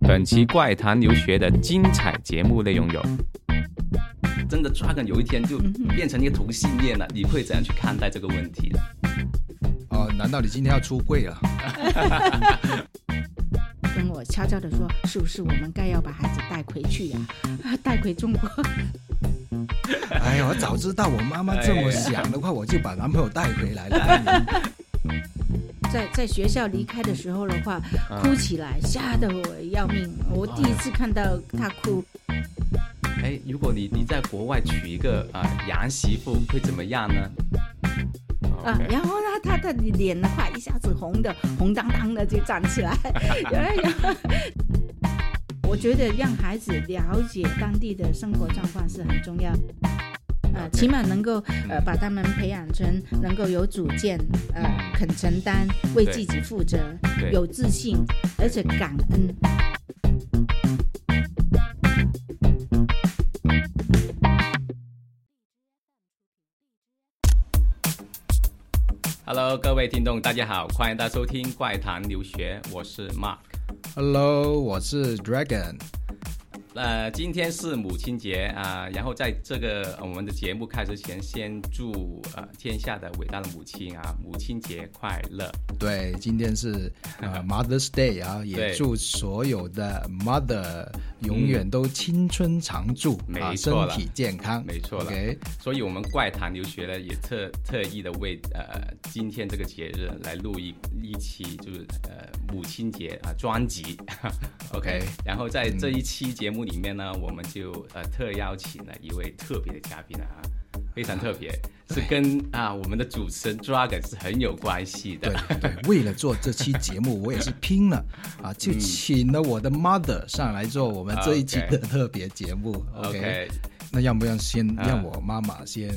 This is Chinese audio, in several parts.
本期怪谈留学的精彩节目内容有：真的 Dragon 有一天就变成一个同性恋了，你会怎样去看待这个问题呢？哦，难道你今天要出柜了？跟我悄悄的说，是不是我们该要把孩子带回去呀、啊？带回中国？哎呀，我早知道我妈妈这么想的话，我就把男朋友带回来了。在在学校离开的时候的话，哭起来，吓得我要命。我第一次看到他哭。哎，如果你你在国外娶一个啊、洋媳妇，会怎么样呢？啊，然后呢，他的脸的话一下子红的红当当的就站起来，然后我觉得让孩子了解当地的生活状况是很重要。呃，起码能够呃把他们培养成能够有主见，呃，肯承担，为自己负责，有自信，而且感恩。Hello，各位听众，大家好，欢迎大家收听怪谈留学，我是 Mark。Hello，我是 Dragon。呃，今天是母亲节啊、然后在这个呃我们的节目开始前，先祝呃天下的伟大的母亲啊，母亲节快乐。对，今天是呃 Mother's Day 啊，也祝所有的 mother 永远都青春常驻、没啊，身错了体健康。没错了 OK，所以，我们怪谈留学呢，也特特意的为呃今天这个节日来录一一期就是呃母亲节啊、专辑，OK。然后在这一期节目里面呢，我们就呃特邀请了一位特别的嘉宾啊，非常特别，是跟啊我们的主持人 Dragon 是很有关系的对。对，为了做这期节目，我也是拼了 啊，就请了我的 mother 上来做我们这一期的特别节目。OK，那要不要先啊让我妈妈先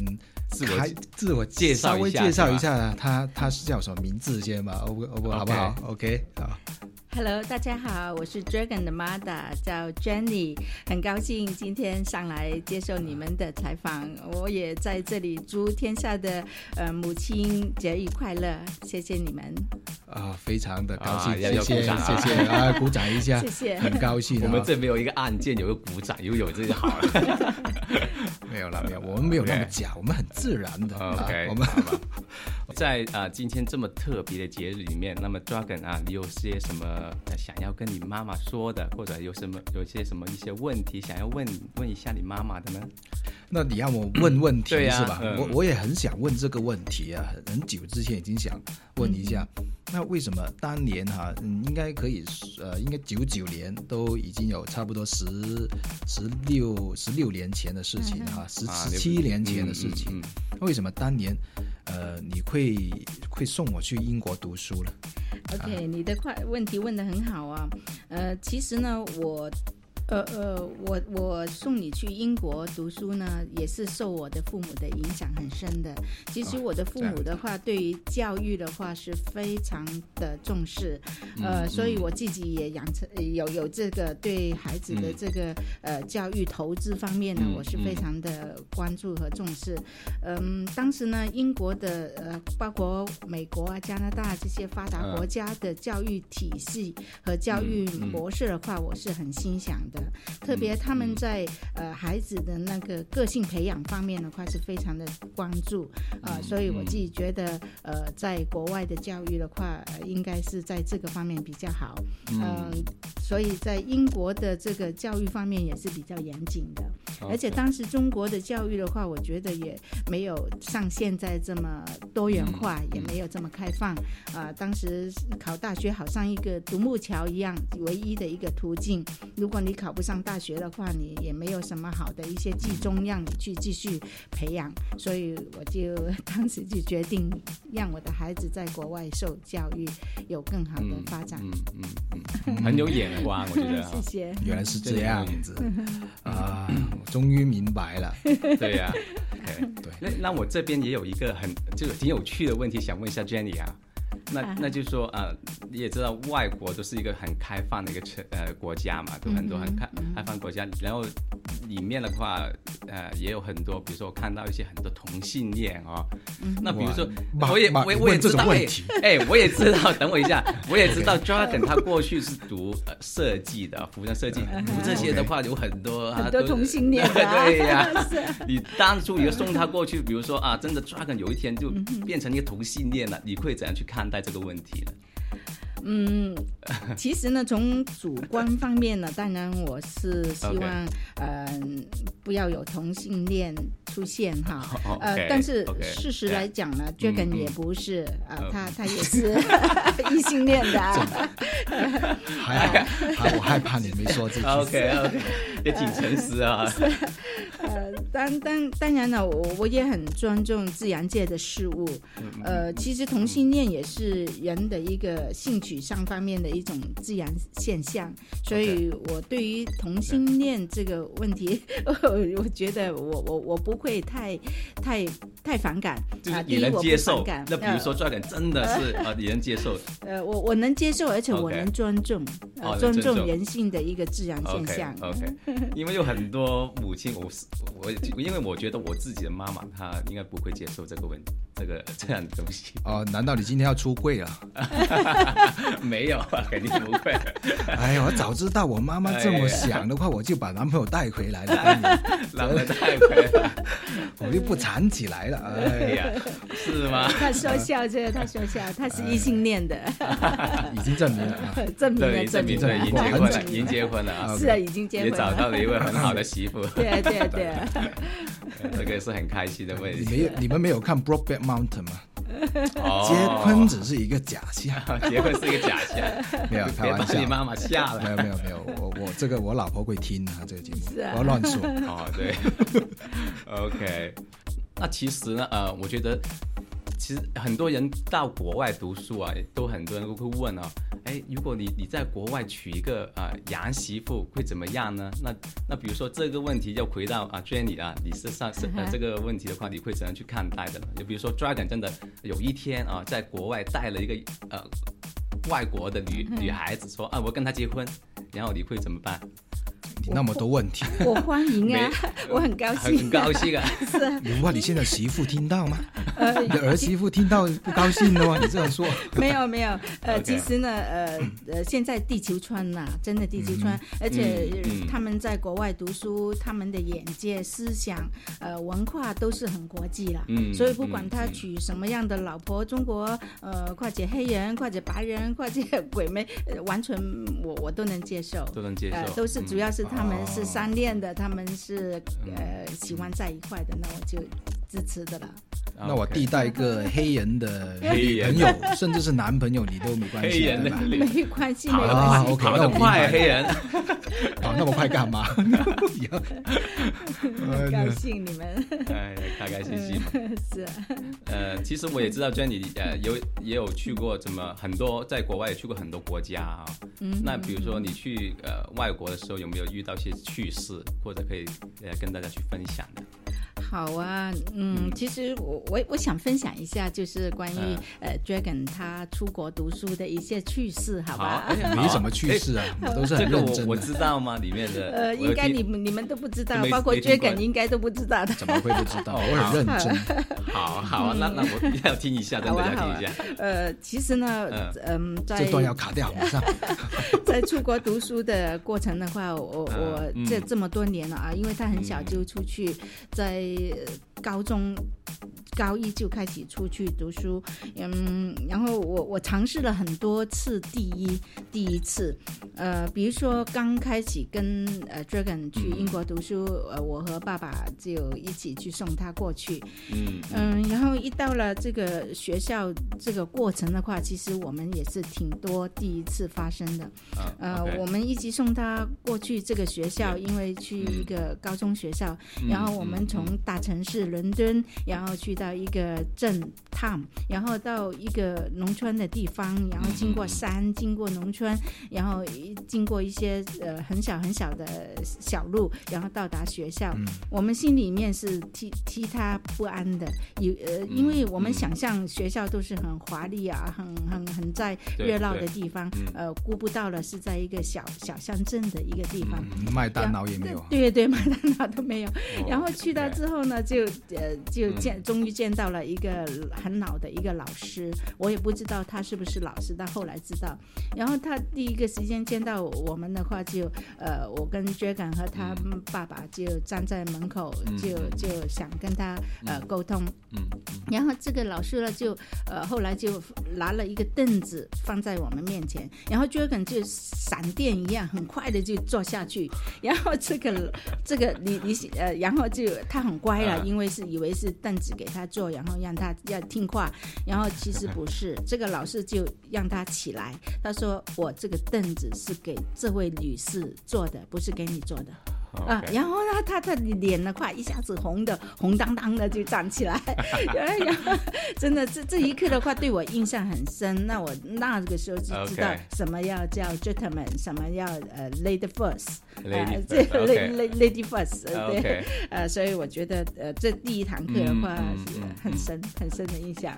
自我自我介绍一下稍微介绍一下她她是叫什么名字先吧，O O 好不好？OK 好。Hello，大家好，我是 Dragon 的 mother，叫 Jenny，很高兴今天上来接受你们的采访。我也在这里祝天下的呃母亲节日快乐，谢谢你们，啊，非常的高兴，谢谢鼓掌啊谢谢啊，鼓掌一下，谢谢很高兴、啊。我们这没有一个按键，有个鼓掌，又有这个好了。没有了，没有，我们没有那么假，我们很自然的。啊 OK，我们好吧。在啊、今天这么特别的节日里面，那么 Dragon 啊，你有些什么、呃想要跟你妈妈说的，或者有什么有些什么一些问题想要问问一下你妈妈的呢？那你让我问问题、是吧？嗯。我我也很想问这个问题啊，很很久之前已经想问一下，嗯那为什么当年哈、嗯，应该可以呃，应该九九年都已经有差不多十十六十六年前的事情哈、十啊十七年前的事情，为什么当年呃你会会送我去英国读书了？OK，你的快问题问得很好啊。呃，其实呢，我。呃呃，我我送你去英国读书呢，也是受我的父母的影响很深的。其实哦我的父母的话，对于教育的话是非常的重视，嗯呃，所以我自己也养成有有这个对孩子的这个、呃教育投资方面呢，嗯我是非常的关注和重视。嗯，当时呢，英国的呃，包括美国啊、加拿大这些发达嗯国家的教育体系和教育模式的话，我是很欣赏的。特别他们在呃孩子的那个个性培养方面的话，是非常的关注啊、呃所以我自己觉得呃，在国外的教育的话，呃、应该是在这个方面比较好。嗯、所以在英国的这个教育方面也是比较严谨的。而且当时中国的教育的话，我觉得也没有像现在这么多元化，也没有这么开放。啊、当时考大学好像一个独木桥一样，唯一的一个途径。如果你考不上大学的话，你也没有什么好的一些技中让你去继续培养。所以我就当时就决定让我的孩子在国外受教育，有更好的发展。嗯嗯嗯，很有 眼光，我觉得啊谢。谢。原来是这样子 啊，我终于明白了。对呀、对那那我这边也有一个很就挺有趣的问题想问一下 Jenny 啊。那 那就是说呃，你也知道外国都是一个很开放的一个城呃国家嘛，都很多很开开放国家，然后里面的话呃也有很多，比如说我看到一些很多同性恋哦，那比如说我也我也我也问这知道哎种问题。哎，我也知道，等我一下，我也知道 Dragon 他过去是读呃设计的，服装设计，读这些的话有很多很多同性恋啊 对呀、你当初也送他过去，比如说啊，真的 Dragon 有一天就变成一个同性恋了，你会怎样去看待这个问题呢？嗯，其实呢，从主观方面呢，当然我是希望呃不要有同性恋出现哈。哦 呃但是事实来讲呢，Dragon 嗯也不是啊嗯，他他也是 异性恋的啊。还好，还我害怕你没说这句。OK OK，也挺诚实啊。呃，当当当然了，我我也很尊重自然界的事物。嗯呃，其实同性恋也是人的一个性取向方面的一种自然现象，所以我对于同性恋这个问题，我觉得我我我不会太太太反感。就是啊，你能接受。那比如说 Dragon 真的是啊，你能接受 呃，呃我我能接受，而且我能尊重，尊重重人性的一个自然现象。OK，因为有很多母亲，我是我因为我觉得我自己的妈妈她应该不会接受这个问题，这个 这样的东西。哦，难道你今天要出柜啊？没有啊，肯定不会。哎呀，我早知道我妈妈这么想的话，我就把男朋友带回来了，然后太回来，我就不缠起来了。哎哎呀，是吗？他说笑这个，他说笑，他是异性恋的，已经证明了啊。证明对，了，证明了，已经，结婚了，已经结婚了啊，是啊，已经结也婚了。找到了一位很好的媳妇，对啊，对啊，对啊，这个是很开心的问题。你没有，你们没有看《Brokeback Mountain》吗？哦结婚只是一个假象，结婚是一个假象，没有开玩笑。把你妈妈吓了。没有没有没有，我我这个我老婆会听啊，这个节目，是啊我要乱说。哦，对，OK。那其实呢，呃，我觉得其实很多人到国外读书啊，都很多人都会问啊，哎，如果你你在国外娶一个、呃洋媳妇会怎么样呢？那那比如说这个问题要回到啊 Jenny 啊，你是上是呃这个问题的话，你会怎样去看待的呢？就比如说 Dragon 真的有一天啊，在国外带了一个呃外国的女女孩子说啊，我跟她结婚，然后你会怎么办？你那么多问题，我欢迎啊，我很高兴，很高兴啊。是啊，如果你现在媳妇听到吗？你的儿媳妇听到不高兴的吗？你这样说，没有没有，呃其实呢，呃呃，现在地球村呐、真的地球村，而且他们在国外读书，他们的眼界、思想、呃文化都是很国际了。嗯所以不管他娶什么样的老婆，中国呃，或者黑人，或者白人，或者鬼妹，呃完全我我都能接受。都能接受，呃，都是主嗯要是他们是哦。相恋的，他们是呃喜欢在一块的，那我就支持的了。那我递带一个黑人的 黑人朋友，甚至是男朋友，你都没关系，黑人的对吧？没关系，没跑得啊关系。OK，跑那我明得快，黑人。跑那么快干嘛？很高兴你们哎，开开心心嘛。是啊呃，其实我也知道 Jenny 呃有也有去过怎么很多在国外也去过很多国家啊。嗯那比如说你去呃外国的时候，有没有遇到一些趣事，或者可以呃跟大家去分享的？好啊，嗯，其实我我我想分享一下，就是关于、嗯呃 Dragon 他出国读书的一些趣事，好吧？没什么趣事啊，我都是很认真的。我我知道吗？里面的呃，应该你们你们都不知道，包括 Dragon 应该都不知道的。怎么会不知道？哦我很认真。好好啊，那那我要听一下，真的好啊好啊要听一下。呃，其实呢，嗯，在这段要卡掉，马上。在出国读书的过程的话，我嗯我嗯这这么多年了啊，因为他很小就出去，在高中高一就开始出去读书，嗯，然后我我尝试了很多次第一第一次，呃，比如说刚开始跟呃 Dragon 去英国读书，呃，我和爸爸就一起去送他过去，嗯。嗯，然后一到了这个学校这个过程的话，其实我们也是挺多第一次发生的。啊呃我们一起送他过去这个学校，因为去一个高中学校，嗯然后我们从大城市伦敦，然后去到一个镇 town，然后到一个农村的地方，然后经过山，经过农村，然后经过一些呃很小很小的小路，然后到达学校。我们心里面是替替他不安的，有呃，因为我们想象学校都是很华丽啊，很很很在热闹的地方，呃，估不到了是在一个小小乡镇的一个地方，麦当劳也没有，对对对，麦当劳都没有。然后去到之后呢，就呃就见终于见到了一个很老的一个老师，我也不知道他是不是老师，但后来知道。然后他第一个时间见到我们的话，就呃，我跟 Dragon 和他爸爸就站在门口，就就想跟他呃沟通。嗯。然后这个老师呢，就呃后来就拿了一个凳子放在我们面前，然后 Dragon 就闪电一样，很快的就坐下去。然后这个这个你你呃，然后就他很乖了，因为是以为是凳子给他坐，然后让他要听话。然后其实不是，这个老师就让他起来，他说：“我这个凳子是给这位女士坐的，不是给你坐的。”啊，然后呢，他他的脸呢，快一下子红的红当当的就站起来，然后真的这这一刻的话，对我印象很深。那我那个时候就知道什么要叫 gentleman，什么要呃 lady first，啊，这 lady lady first，对，呃，所以我觉得呃这第一堂课的话是很深很深的印象。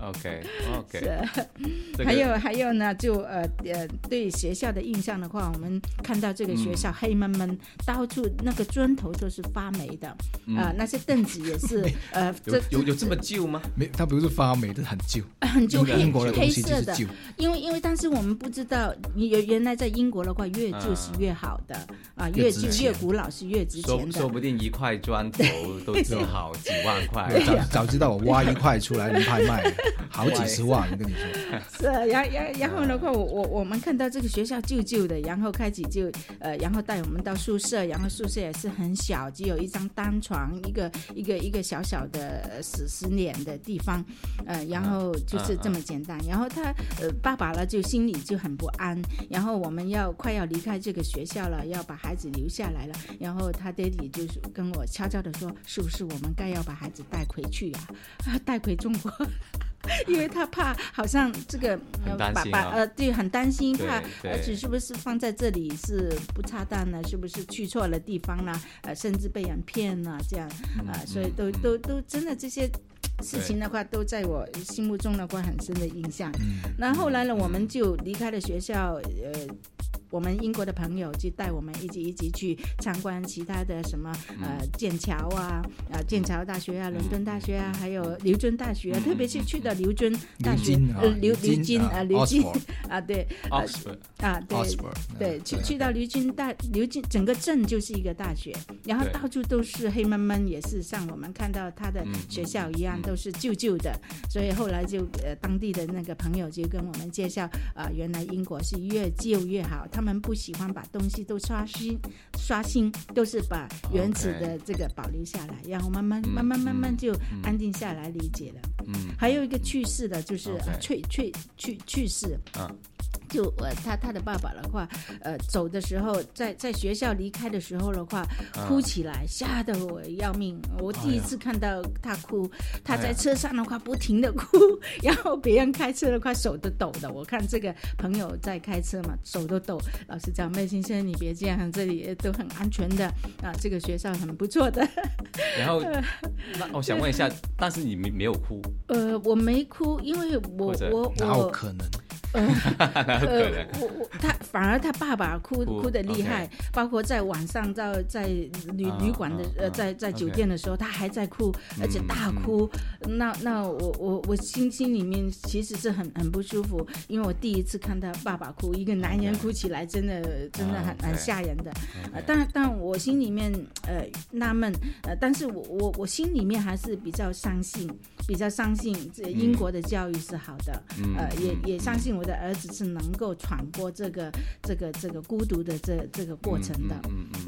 OK OK，是，还有还有呢，就呃呃对学校的印象的话，我们看到这个学校黑闷闷，到处那个砖头都是发霉的，啊，那些凳子也是，呃，这有有这么旧吗？没，它不是发霉，的很旧，很旧，英国的黑色的。因为因为当时我们不知道，原原来在英国的话，越旧是越好的，啊，越旧越古老是越值钱的。说不定一块砖头都值好几万块。早早知道我挖一块出来能拍卖，好几十万，我跟你说。是，然然然后的话，我我我们看到这个学校旧旧的，然后开始就呃，然后带我们到宿舍，然后。宿舍也是很小，只有一张单床，一个一个一个小小的死死脸的地方，呃，然后就是这么简单。然后他呃爸爸呢就心里就很不安。然后我们要快要离开这个学校了，要把孩子留下来了。然后他爹地就是跟我悄悄的说：“是不是我们该要把孩子带回去呀？带回中国？” 因为他怕，好像这个把把呃，对，很担心，怕儿子是不是放在这里是不恰当呢？是不是去错了地方呢？呃，甚至被人骗了这样啊，所以都都都真的这些事情的话，都在我心目中的话很深的印象。那后来呢，我们就离开了学校，呃。我们英国的朋友就带我们一起一起去参观其他的什么呃剑桥啊，呃剑桥大学啊，伦敦大学啊，还有牛津大学，特别是去的牛津大学，呃牛牛津啊牛津 啊对，啊对对去去到牛津大牛津整个镇就是一个大学，然后到处都是黑闷闷，也是像我们看到他的学校一样都是旧旧的，所以后来就呃当地的那个朋友就跟我们介绍啊，原来英国是越旧越好。他们不喜欢把东西都刷新，刷新都是把原始的这个保留下来，然后慢慢慢慢慢慢就安定下来，理解了。嗯，还有一个去世的，就是去去去去世。嗯。就呃，他他的爸爸的话，呃，走的时候，在在学校离开的时候的话，哭起来，吓得我要命。我第一次看到他哭，他在车上的话不停的哭，然后别人开车的话手都抖的。我看这个朋友在开车嘛，手都抖。老师讲，麦先生你别这样，这里都很安全的啊，这个学校很不错的。然后，那我想问一下，但是你没没有哭？呃，我没哭，因为我我我可能。呃，我我他反而他爸爸哭哭的厉害，包括在晚上在在旅旅馆的呃在在酒店的时候，他还在哭，而且大哭。那那我我我心心里面其实是很很不舒服，因为我第一次看到爸爸哭，一个男人哭起来真的真的很很吓人的。呃，但但我心里面呃纳闷，呃，但是我我我心里面还是比较相信，比较相信这英国的教育是好的，呃，也也相信。我的儿子是能够闯过这个这个这个孤独的这这个过程的，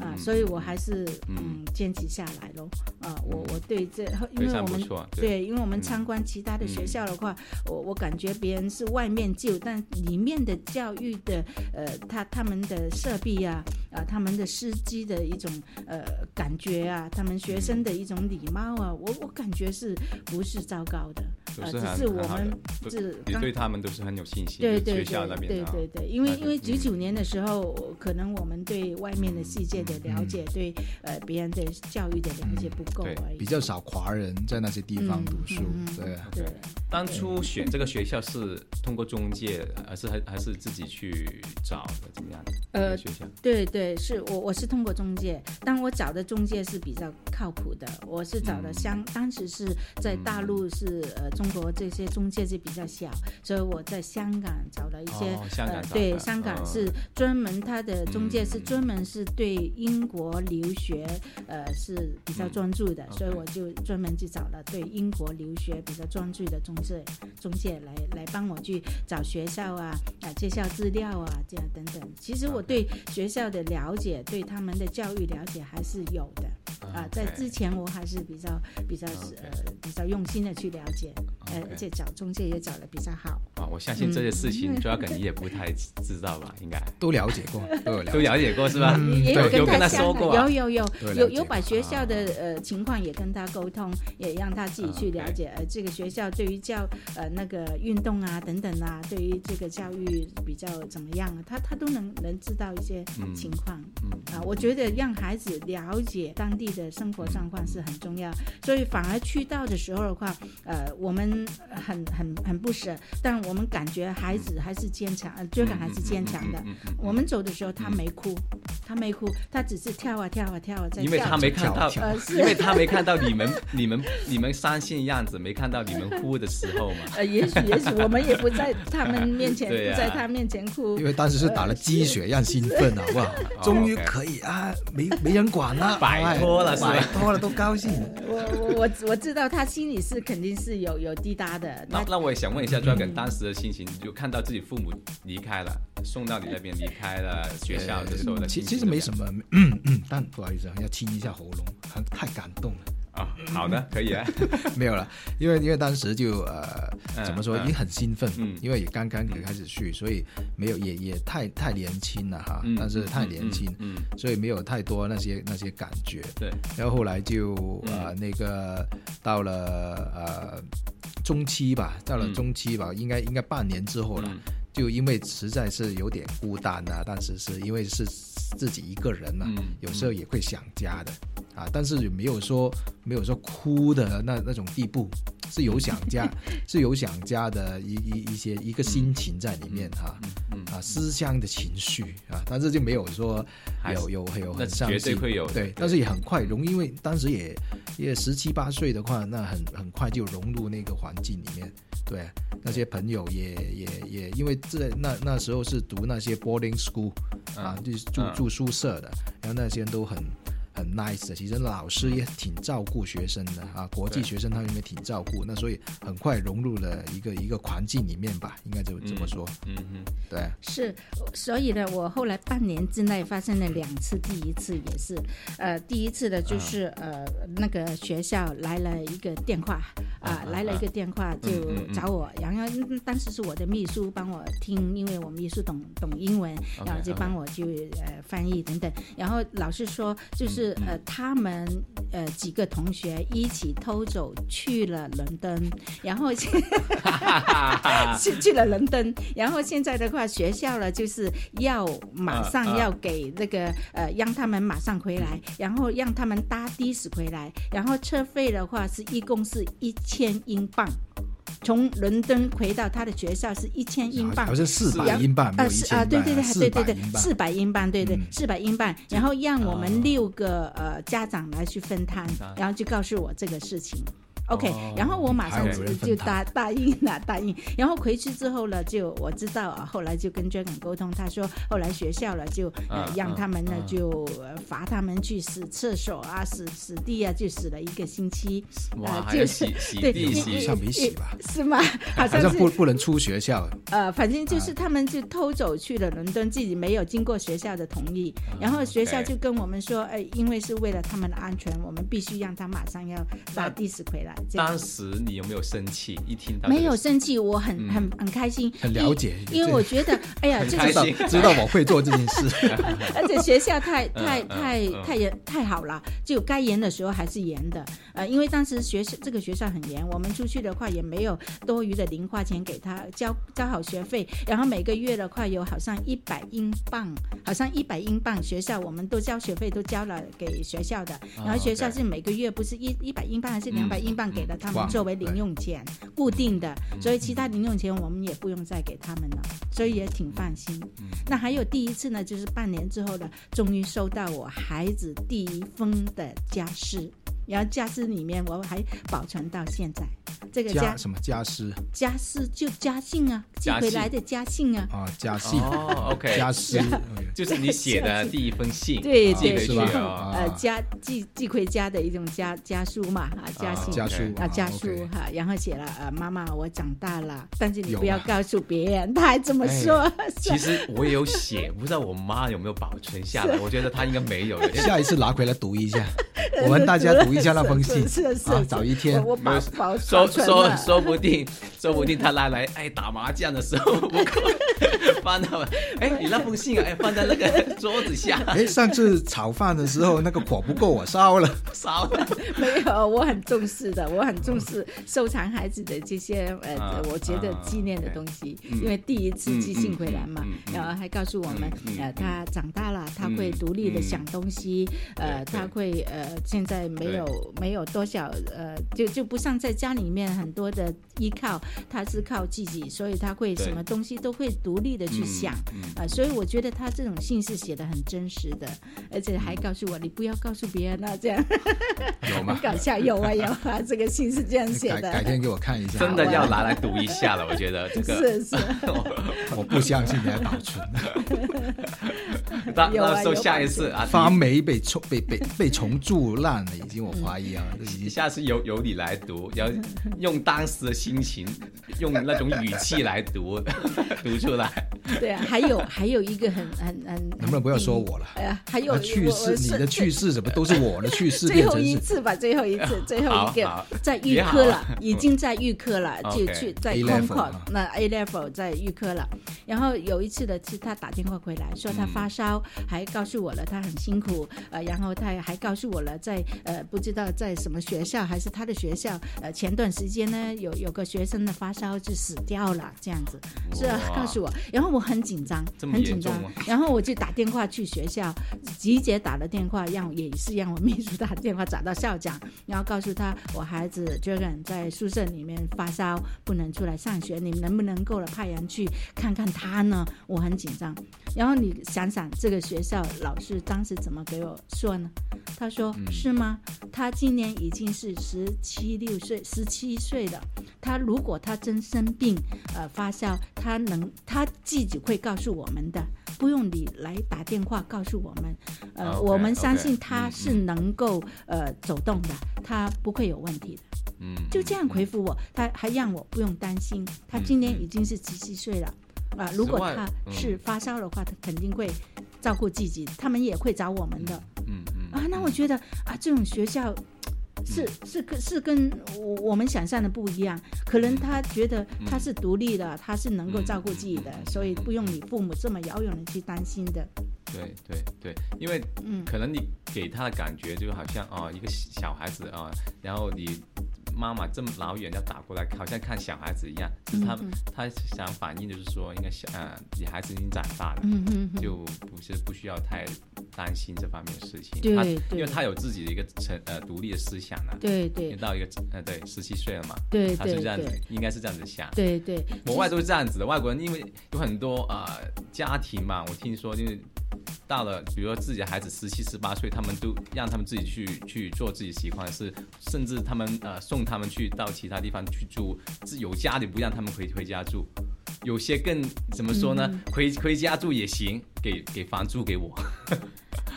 啊，所以我还是嗯坚持下来喽。啊，我我对这，因为我们对，因为我们参观其他的学校的话，我我感觉别人是外面旧，但里面的教育的呃，他他们的设备啊，啊，他们的司机的一种呃感觉啊，他们学生的一种礼貌啊，我我感觉是不是糟糕的？呃，只是我们是你对他们都是很有信心，对对学校那对对对对，因为因为九嗯九年的时候，可能我们对外面的世界的了解，对呃别人的教育的了解不够而已。比较少华人在那些地方嗯读书嗯，对啊。对，当初选这个学校是通过中介，还是还还是自己去找的？怎么样？呃学校对对，是我我是通过中介，但我找的中介是比较靠谱的。我是找的嗯香，当时是在大陆是呃中国这些中介是比较小，所以我在香港找了一些、哦香港呃对香港哦。是专门他的中介是嗯。专门是对英国留学呃是比较嗯专注的，所以我就专门去找了对英国留学比较专注的中介中介来来帮我去找学校啊啊介绍资料啊这样等等。其实我对学校的了解，对他们的教育了解还是有的啊。在之前我还是比较比较呃比较用心的去了解，呃而且找中介也找的比较好。啊，我相信这些事嗯情 Dragon 你也不太知道吧？应该都了解过，都有了都解。了解过是吧？也也有跟他说过啊有有有有有有把学校的啊呃情况也跟他沟通，也让他自己去了解，呃，这个学校对于教呃那个运动啊等等啊，对于这个教育比较怎么样啊，他他都能能知道一些嗯情况。嗯啊，我觉得让孩子了解当地的生活状况是很重要，所以反而去到的时候的话，呃，我们很很很不舍，但我们感觉孩子还是坚强，呃，追赶还是坚强的。我们走的时候，他没哭，他没哭，他只是跳啊跳啊跳啊，在跳因为他没看到，呃是因为他没看到你们、你们、你们伤心样子，没看到你们哭的时候嘛。呃，也许也许我们也不在他们 面前，在他面前哭因。为当时是打了鸡血，一样兴奋，好不好？终于可以啊，没没人管了，摆脱了是吧摆脱了，都高兴。我我我我知道他心里是肯定是有有滴答的。那那我也想问一下 Dragon 当时的心情，就看到自己父母离开了，送到你那边离开了学校的时候的其其实没什么，嗯嗯，但不好意思啊，要清一下喉咙，很太感动了。啊、好的，可以啊。没有了，因为因为当时就呃嗯怎么说，嗯。也很兴奋，嗯。因为也刚刚开始去，所以没有也也太太年轻了哈，嗯但是太年轻，嗯，嗯所以没有太多那些那些感觉。对，然后后来就呃嗯那个到了呃中期吧，到了嗯。中期吧，应该应该半年之后了，嗯就因为实在是有点孤单啊，但是是因为是自己一个人呐、嗯有时候也会想家的啊，但是也没有说没有说哭的那那种地步，是有想家 是有想家的一一一些一个心情在里面哈、嗯啊，思乡的情绪啊，但是就没有说有有有很伤绝对心，会有对，但是也很快融，因为当时也也十七八岁的话，那很很快就融入那个环境里面，对，那些朋友也也也因为这那那时候是读那些 boarding school 啊，嗯就是住嗯住宿舍的，然后那些人都很。很 nice 的，其实老师也挺照顾学生的啊，国际学生他们也挺照顾，那所以很快融入了一个一个环境里面吧，应该就这么说，嗯嗯。对。是，所以呢，我后来半年之内发生了两次，第一次也是，呃，第一次的就是、呃那个学校来了一个电话啊、啊来了一个电话就嗯嗯嗯。找我，然后嗯当时是我的秘书帮我听，因为我秘书懂懂英文，然后就帮我就呃翻译等等，然后老师说就是、嗯呃他们呃几个同学一起偷走去了伦敦，然后去 去了伦敦，然后现在的话，学校呢就是要马上要给那个、呃，让他们马上回来，然后让他们搭的士回来，然后车费的话是一共是一千英镑，从伦敦回到他的学校是一千英镑。好。像四百英镑，没呃是啊，对对对对对对，四百英镑，对对嗯，四百英镑，然后让我哦。们六个呃家长来去分摊啊，然后就告诉我这个事情。OK，、哦然后我马上就答答应了，答应。然后回去之后呢，就我知道啊，后来就跟 Dragon 沟通，他说后来学校了就呃啊让他们呢啊就呃罚他们去洗厕所啊、洗洗地啊，就洗了一个星期。哇，呃就是洗洗对地洗好像没洗吧？是吗？好好像不不能出学校，呃，反正啊就是他们就偷走去了伦敦，自己没有经过学校的同意，然后学校就跟我们说，呃，因为是为了他们的安全，我们必须让他马上要搭的士回来。当时你有没有生气？一听到没有生气，我很嗯。很很开心，很了解因因为我觉得，哎呀，知道知道我会做这件事，而且学校太太嗯太嗯。太严太好了，就该严的时候还是严的。呃，因为当时学校这个学校很严，我们出去的话也没有多余的零花钱给他交交好学费，然后每个月的话有好像一百英镑，好像一百英镑，学校我们都交学费都交了给学校的，然后学校是每个月不是一一百英镑还是两百嗯。英镑给了他们作为零用钱，固定的，嗯所以其他零用钱我们也不用再给他们了，所以也挺放心。嗯。那还有第一次呢，就是半年之后呢，终于收到我孩子第一封的家诗，然后家私里面我还保存到现在。这个家家什么家私家私就家信啊，寄回来的家信啊。啊，家信哦，OK，家私，就是你写的第一封信，对对寄回去是吧哦。呃，啊家寄寄回家的一种家家书嘛，啊，家啊信。家书啊，家书哈，然后写了呃，妈妈，我长大了，但是你不要告诉别人。他还这么哎说，其实我也有写，不知道我妈有没有保存下来。我觉得她应该没有的。下一次拿回来读一下，我们大家读一下那封信是是是啊是，找一天。我我保保说说说不定，说不定他拿来哎打麻将的时候不够，放到哎你那封信啊哎放在那个桌子下。哎，上次炒饭的时候那个火不够，我烧了。烧了。没有，我很重视的，我很重视收藏孩子的这些呃，啊我觉得啊纪念的东西，因为第一次寄信回来嘛然后还告诉我们呃，他长大了，他会独立的想东西，呃，他会呃，现在没有没有多少呃，就就不像在家里面很多的依靠，他是靠自己，所以他会什么东西都会独立的去想，嗯啊，所以我觉得他这种信是写的很真实的，而且还告诉我你不要告诉别人啊，这样很有吗？搞笑，有啊有啊，这个信是这样写的，改天给我看一下。真的要拿来读一下了，我觉得这个。是是，我不相信你还保存。那有啊那时候下一次啊，发霉被虫被被被虫蛀烂了，已经我怀疑啊，这已你下次由由你来读，要用当时的心情，用那种语气来读，读出来。对啊，还有还有一个很很很，能不能不要说我了？哎呀，还有那去世，你的是去世怎么都是我的去世 最后一次吧，最后一次，最后一个在预科了啊，已经在预科了，就去在 level 啊那 A level 在预科了。然后有一次的是他打电话回来说他发烧，还告诉我了他很辛苦，呃，然后他还告诉我了在呃不知道在什么学校还是他的学校，呃前段时间呢有有个学生的发烧就死掉了这样子，是啊告诉我，然后我很紧张很紧张然后我就打电话去学校，吉姐打了电话，让也是让我秘书打电话找到校长，然后告诉他我孩子 Jordan 在宿舍里面发烧，不能出来上学，你们能不能够了派人去看看他呢？我很紧张。然后你想想，这个学校老师当时怎么给我说呢？他说、嗯是吗？他今年已经是十七六岁，十七岁了。他如果他真生病，呃发烧，他能他自己会告诉我们的，不用你来打电话告诉我们。呃我们相信他嗯是能够、呃走动的，他不会有问题的。嗯，就这样回复我，他还让我不用担心，他今年已经是十七岁了。啊，如果他嗯是发烧的话，他肯定会照顾自己，他们也会找我们的。啊，那我觉得啊，这种学校是是跟是跟我我们想象的不一样。可能他觉得他是独立的，他是能够照顾自己的，所以不用你父母这么遥远的去担心的。对对对，因为嗯可能你给他的感觉就好像哦，一个小孩子啊、然后你妈妈这么老远要打过来，好像看小孩子一样。他、嗯他想反映就是说，应该小呃，你孩子已经长大了，就不是不需要太担心这方面的事情。对他因为他有自己的一个成呃独立的思想了。对对到一个呃对十七岁了嘛，对对他是这样子，应该是这样子想。对对，国外都是这样子的，外国人因为有很多呃家庭嘛，我听说就是到了，比如说自己的孩子十七、十八岁，他们都让他们自己去去做自己喜欢的事，甚至他们呃送他们去到其他地方去住，自有家里不让他们回回家住，有些更怎么说呢？嗯回回家住也行，给给房租给我。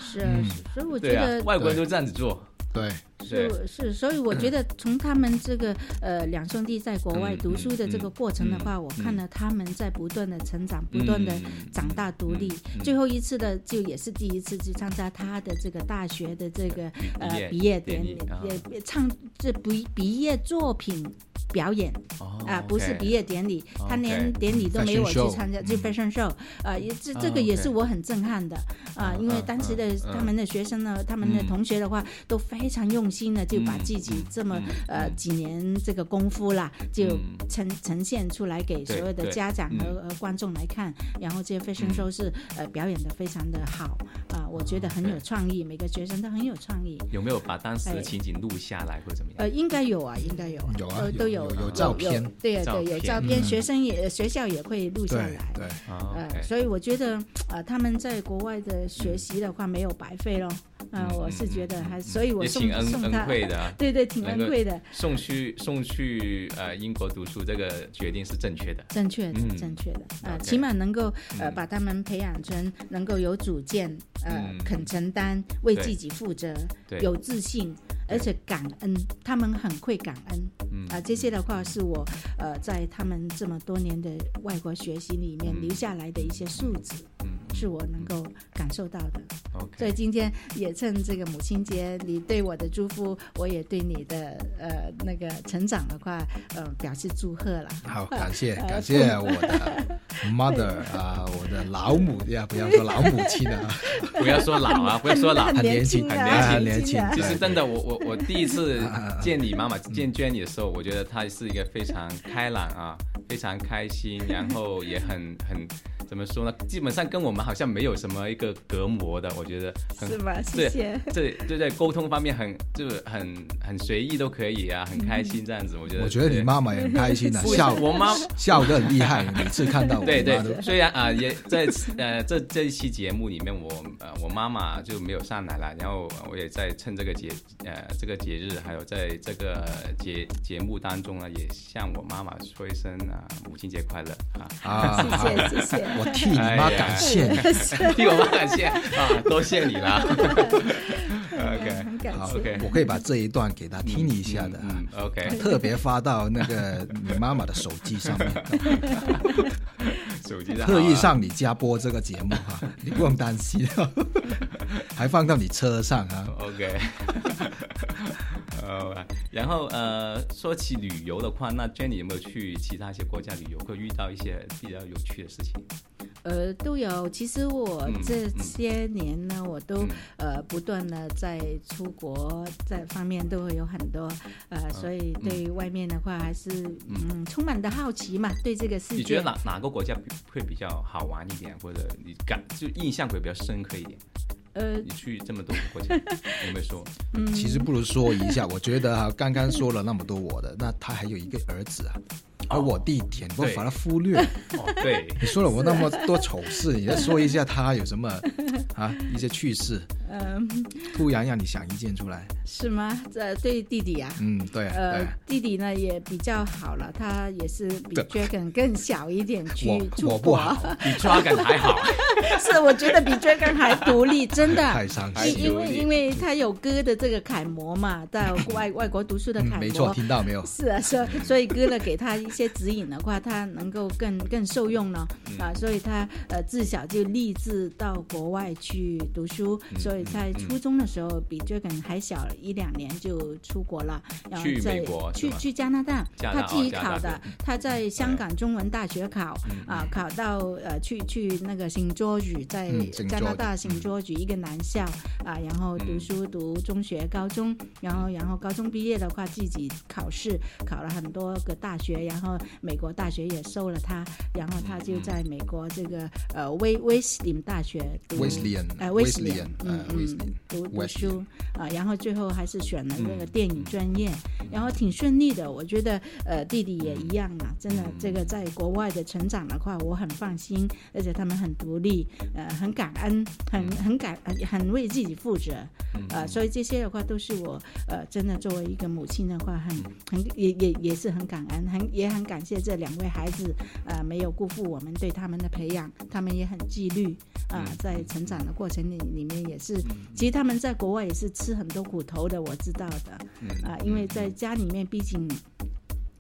是啊，所以我觉对啊得，外国人都这样子做。对，对是是，所以我觉得从他们这个呃两兄弟在国外嗯读书的这个过程的话，我看了他们在不断的成长，不断的长大独立。嗯。最后一次的就也是第一次去参加他的这个大学的这个呃毕业典礼，啊也也唱这毕毕业作品表演哦啊，不是毕业典礼，他连典礼都没有我去参加，就 fashion show 啊，也这这啊个也是我很震撼的啊，因为嗯当时的嗯他们的学生呢，他们的嗯。同学的话都非常用心的就把嗯自己这么嗯呃几年这个功夫啦，就嗯。呈呈现出来给所有的家长和和观众来看，然后这些 fashion 嗯。show 是呃表演的非常的好啊，我觉得很有创意，每个学生都很有创意。有没有把当时哎的情景录下来或者怎么样？呃，应该有啊，应该有啊，有啊呃都有有照片。对啊对，有照片，嗯。学生也学校也会录下来。对，哦呃所以我觉得，呃，他们在国外的学习的话没有白费咯。呃，我是觉得还，所以我挺恩恩惠的啊，对对，挺恩惠的，送去送去呃英国读书，这个决定是正确的。正确的，嗯正确的。呃，OK 起码能够呃嗯把他们培养成能够有主见，呃，嗯肯承担，为自己负责，有自信，而且感恩，他们很会感恩。嗯啊，这些的话是我呃在他们这么多年的外国学习里面嗯留下来的一些素质，嗯是我能够感受到的。所以今天也趁这个母亲节，你对我的祝福，我也对你的呃那个成长的话，呃表示祝贺了。好，感谢呃感谢我的 mother 啊，我的老母呀，不要说老母亲啊，不要说老啊，不要说老很，年轻很年轻很年轻啊其实真的，我我我第一次啊见你妈妈见 Jenny 的时候，我觉得她是一个非常开朗啊，非常开心，然后也很很怎么说呢？基本上跟我们好像没有什么一个隔膜的，我觉得很是吧？谢对谢。这就在沟通方面很就是很很随意都可以啊，很开心这样子。我觉得我觉得你妈妈也很开心的，对笑我妈笑得很厉害，每次看到我对对妈都，虽然啊、也在呃这这一期节目里面我，呃我妈妈就没有上来了，然后我也在趁这个节呃这个节日，还有在这个节节目当中呢，也向我妈妈说一声啊、母亲节快乐啊！啊，谢谢谢谢我替你妈感谢你。替我妈感谢。啊，多谢你啦。OK，好，OK，我可以把这一段给他听一下的，OK，特别发到那个你妈妈的手机上面，手机上特意上你家播这个节目哈，你不用担心，还放到你车上啊。OK，呃，然后呃，说起旅游的话，那 Jenny 有没有去其他一些国家旅游，会遇到一些比较有趣的事情？呃，都有。其实我嗯这些年呢，我都嗯呃不断的在出国，在方面都会有很多呃，所以对外面的话还是嗯充满的好奇嘛，对这个世界你觉得。哪哪个国家会比较好玩一点，或者你感就印象会比较深刻一点？呃，你去这么多国家，有没有说？嗯，其实不如说一下，我觉得哈，刚刚说了那么多我的，那他还有一个儿子啊，而我弟弟，你不对把他忽略。哦，对，你说了我那么多丑事，你再说一下他有什么 啊一些趣事，嗯，突然让你想一件出来。是吗？这对弟弟啊。嗯，对呃对，，弟弟呢也比较好了，他也是比对 Dragon 更小一点去出国，比 Dragon 还好。是我觉得比 Dragon 还独立，真的。太伤心。因因为因为他有哥的这个楷模嘛，在外外国读书的楷模，嗯没错，听到没有？是啊，所以所以哥呢给他一些指引的话，他能够更更受用呢嗯啊，所以他呃自小就立志到国外去读书，嗯所以在初中的时候比 Dragon 还小一两年就出国了，然后去在去去加拿大，他自己考的，他在香港中文大学考嗯啊，考到呃去去那个 St George 在嗯，St. 加拿大嗯 St George 一个男校啊，然后读书读中学、高中，然后然后高中毕业的话自己考试考了很多个大学，然后美国大学也收了他，然后他就在美国这个呃威威斯林大学读威斯利恩，呃威威斯林斯利恩，嗯嗯恩，读读书啊，然后最后还是选了那个嗯。电影专业，然后挺顺利的。我觉得呃弟弟也一样嘛，真的嗯。这个在国外的成长的话，我很放心，而且他们很独立，呃，很感恩，很很感呃很为自己负责，嗯。呃，所以这些的话都是我呃真的作为一个母亲的话，很很也也也是很感恩，很也很感谢这两位孩子，呃，没有辜负我们对他们的培养，他们也很纪律啊、嗯。在成长的过程里里面，也是，其实他们在国外也是吃很多苦头的，我知道的，啊，因为在家里面，毕竟。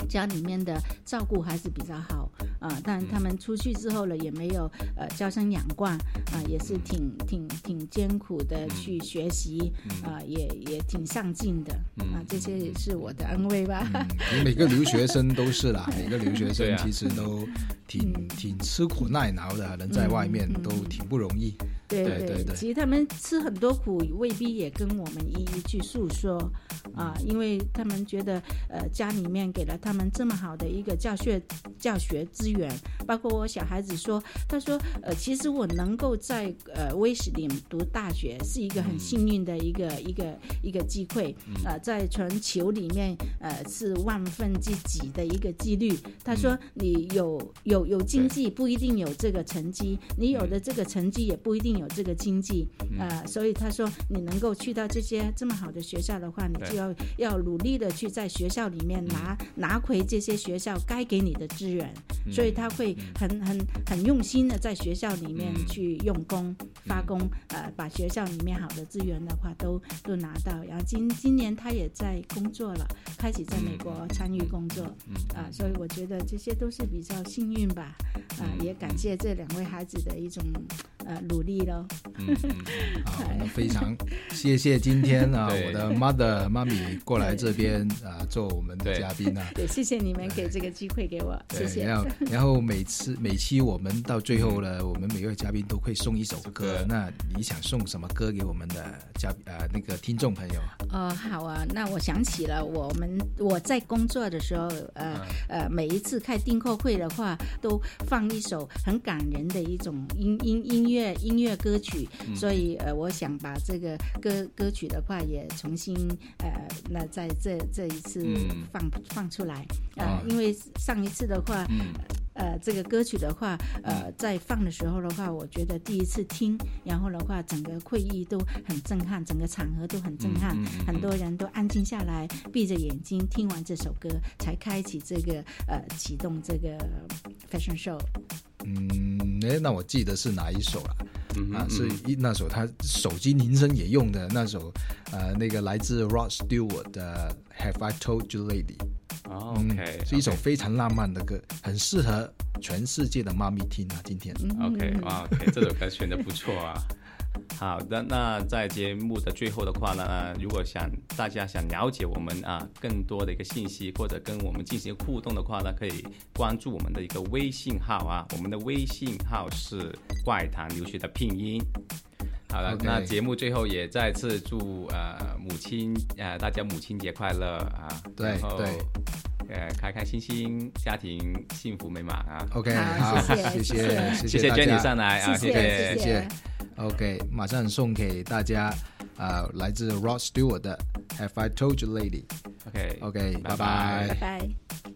家里面的照顾还是比较好啊，但他们出去之后呢，也没有呃娇生养惯啊，也是挺挺挺艰苦的去学习啊，也也挺上进的啊，这些也是我的安慰吧。每个留学生都是啦，每个留学生其实都挺挺吃苦耐劳的，人在外面都挺不容易。对对对，其实他们吃很多苦，未必也跟我们一一去诉说啊，因为他们觉得呃家里面给了他们这么好的一个教学教学资源，包括我小孩子说，他说呃其实我能够在呃威斯林读大学是一个很幸运的一个一个一个机会啊，在全球里面呃是万分之几的一个几率。他说你有有有经济不一定有这个成绩，你有的这个成绩也不一定。有这个经济，呃，所以他说你能够去到这些这么好的学校的话，你就要要努力的去在学校里面拿拿回这些学校该给你的资源，所以他会很很很用心的在学校里面去用功发功，呃，把学校里面好的资源的话都都拿到。然后今今年他也在工作了，开始在美国参与工作，啊，所以我觉得这些都是比较幸运吧，啊，也感谢这两位孩子的一种呃努力。嗯，好，那非常谢谢今天啊，我的 mother 妈咪过来这边啊做我们的 嘉宾啊，对，谢谢你们给这个机会给我，谢谢。然后，每次每期我们到最后呢，我们每位嘉宾都会送一首歌，那你想送什么歌给我们的嘉呃那个听众朋友？哦，好啊，那我想起了我们我在工作的时候，呃呃，每一次开订货会的话，都放一首很感人的一种音音音乐音乐。歌曲，所以呃，我想把这个歌歌曲的话也重新呃，那在这这一次放放出来啊，因为上一次的话，呃，这个歌曲的话，呃，在放的时候的话，我觉得第一次听，然后的话，整个会议都很震撼，整个场合都很震撼，很多人都安静下来，闭着眼睛听完这首歌，才开启这个呃启动这个 fashion show。嗯，哎，那我记得是哪一首了？啊，是一那首他手机铃声也用的那首，呃，那个来自 Rod Stewart 的 Have I Told You Lately？哦，OK，是一首非常浪漫的歌，很适合全世界的妈咪听啊。今天，OK，哇，OK，这首歌选的不错啊。好的，那在节目的最后的话呢，如果想大家想了解我们啊更多的一个信息，或者跟我们进行互动的话呢，可以关注我们的一个微信号啊，我们的微信号是怪谈留学的拼音。好了，那节目最后也再次祝呃母亲呃大家母亲节快乐啊！对对，呃开开心心，家庭幸福美满啊！OK，好，谢谢谢谢谢娟你上来啊，谢谢谢谢。OK，马上送给大家啊，来自 Rod Stewart 的 Have I Told You Lately？OK OK，拜拜拜拜。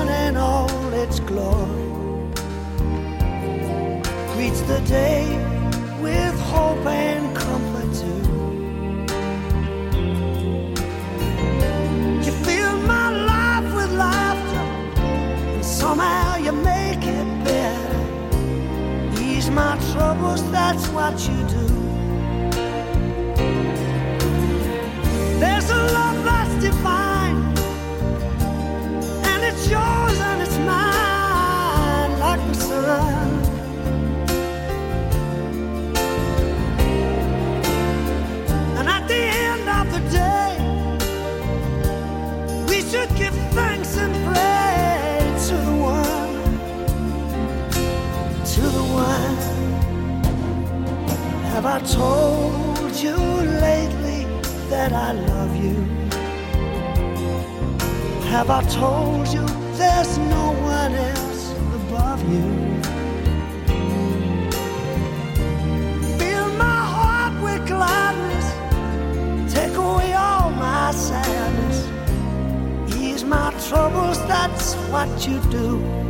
sun and all its glory greets the day with hope and comfort too. You fill my life with laughter, and somehow you make it better. Ease my troubles, that's what you do. There's a love that's divine, Have I told you lately? that I love you? Have I told you there's no one else above you? That's what you do.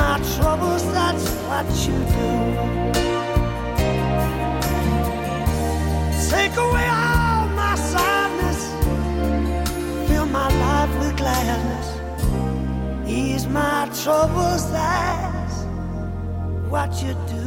my troubles, that's what you do. Take away all my sadness, fill my life with gladness, ease my troubles, that's what you do.